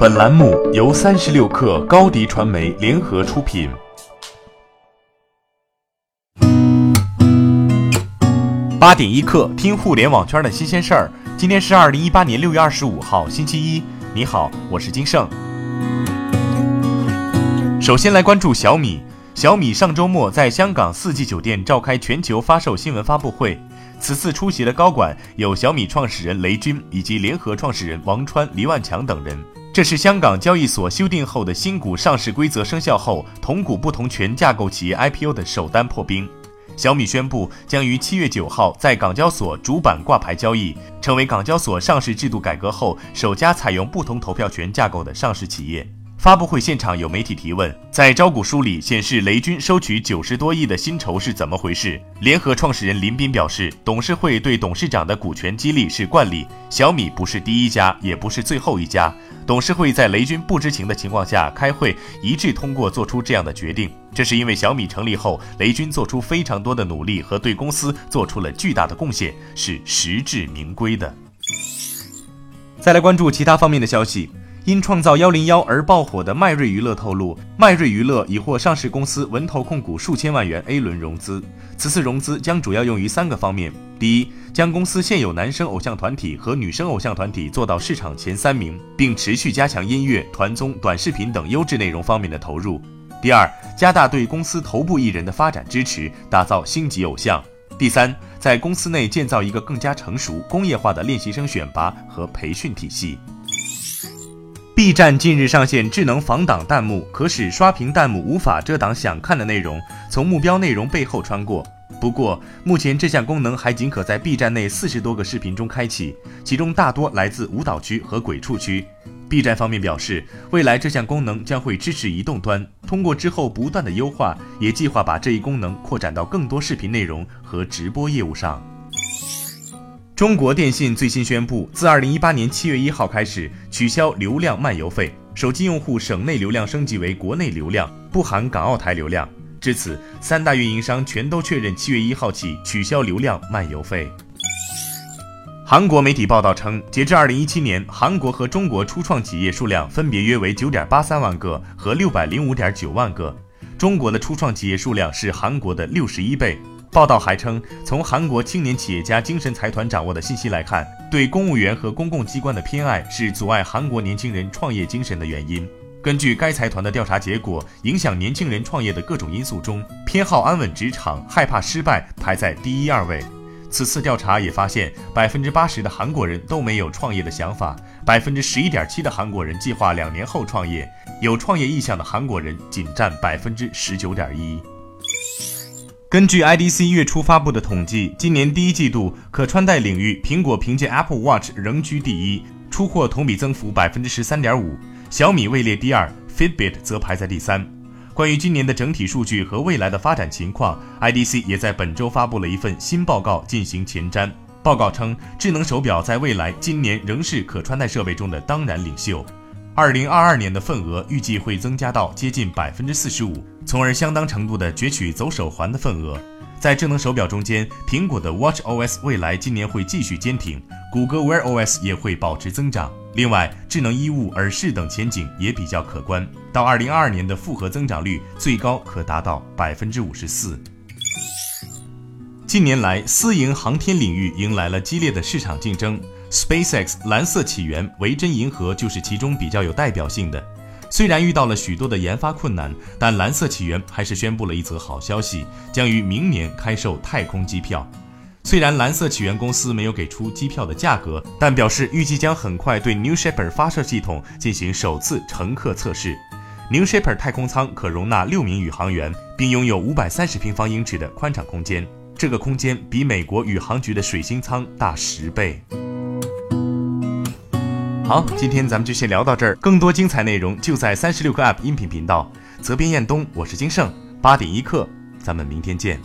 本栏目由三十六氪高低传媒联合出品。八点一刻，听互联网圈的新鲜事儿。今天是二零一八年六月二十五号，星期一。你好，我是金盛。首先来关注小米。小米上周末在香港四季酒店召开全球发售新闻发布会。此次出席的高管有小米创始人雷军以及联合创始人王川、黎万强等人。这是香港交易所修订后的新股上市规则生效后，同股不同权架构企业 IPO 的首单破冰。小米宣布将于七月九号在港交所主板挂牌交易，成为港交所上市制度改革后首家采用不同投票权架构的上市企业。发布会现场有媒体提问，在招股书里显示雷军收取九十多亿的薪酬是怎么回事？联合创始人林斌表示，董事会对董事长的股权激励是惯例，小米不是第一家，也不是最后一家。董事会在雷军不知情的情况下开会，一致通过做出这样的决定，这是因为小米成立后，雷军做出非常多的努力和对公司做出了巨大的贡献，是实至名归的。再来关注其他方面的消息。因创造幺零幺而爆火的迈瑞娱乐透露，迈瑞娱乐已获上市公司文投控股数千万元 A 轮融资。此次融资将主要用于三个方面：第一，将公司现有男生偶像团体和女生偶像团体做到市场前三名，并持续加强音乐、团综、短视频等优质内容方面的投入；第二，加大对公司头部艺人的发展支持，打造星级偶像；第三，在公司内建造一个更加成熟、工业化的练习生选拔和培训体系。B 站近日上线智能防挡弹幕，可使刷屏弹幕无法遮挡想看的内容，从目标内容背后穿过。不过，目前这项功能还仅可在 B 站内四十多个视频中开启，其中大多来自舞蹈区和鬼畜区。B 站方面表示，未来这项功能将会支持移动端，通过之后不断的优化，也计划把这一功能扩展到更多视频内容和直播业务上。中国电信最新宣布，自二零一八年七月一号开始取消流量漫游费，手机用户省内流量升级为国内流量，不含港澳台流量。至此，三大运营商全都确认七月一号起取消流量漫游费。韩国媒体报道称，截至二零一七年，韩国和中国初创企业数量分别约为九点八三万个和六百零五点九万个，中国的初创企业数量是韩国的六十一倍。报道还称，从韩国青年企业家精神财团掌握的信息来看，对公务员和公共机关的偏爱是阻碍韩国年轻人创业精神的原因。根据该财团的调查结果，影响年轻人创业的各种因素中，偏好安稳职场、害怕失败排在第一二位。此次调查也发现，百分之八十的韩国人都没有创业的想法，百分之十一点七的韩国人计划两年后创业，有创业意向的韩国人仅占百分之十九点一。根据 IDC 月初发布的统计，今年第一季度可穿戴领域，苹果凭借 Apple Watch 仍居第一，出货同比增幅百分之十三点五，小米位列第二，Fitbit 则排在第三。关于今年的整体数据和未来的发展情况，IDC 也在本周发布了一份新报告进行前瞻。报告称，智能手表在未来今年仍是可穿戴设备中的当然领袖。二零二二年的份额预计会增加到接近百分之四十五，从而相当程度的攫取走手环的份额。在智能手表中间，苹果的 Watch OS 未来今年会继续坚挺，谷歌 Wear OS 也会保持增长。另外，智能衣物、耳饰等前景也比较可观。到二零二二年的复合增长率最高可达到百分之五十四。近年来，私营航天领域迎来了激烈的市场竞争。SpaceX 蓝色起源、维珍银河就是其中比较有代表性的。虽然遇到了许多的研发困难，但蓝色起源还是宣布了一则好消息，将于明年开售太空机票。虽然蓝色起源公司没有给出机票的价格，但表示预计将很快对 New Shepard 发射系统进行首次乘客测试。New Shepard 太空舱可容纳六名宇航员，并拥有五百三十平方英尺的宽敞空间，这个空间比美国宇航局的水星舱大十倍。好，今天咱们就先聊到这儿。更多精彩内容就在三十六课 App 音频频道。责编：彦东，我是金盛。八点一刻，咱们明天见。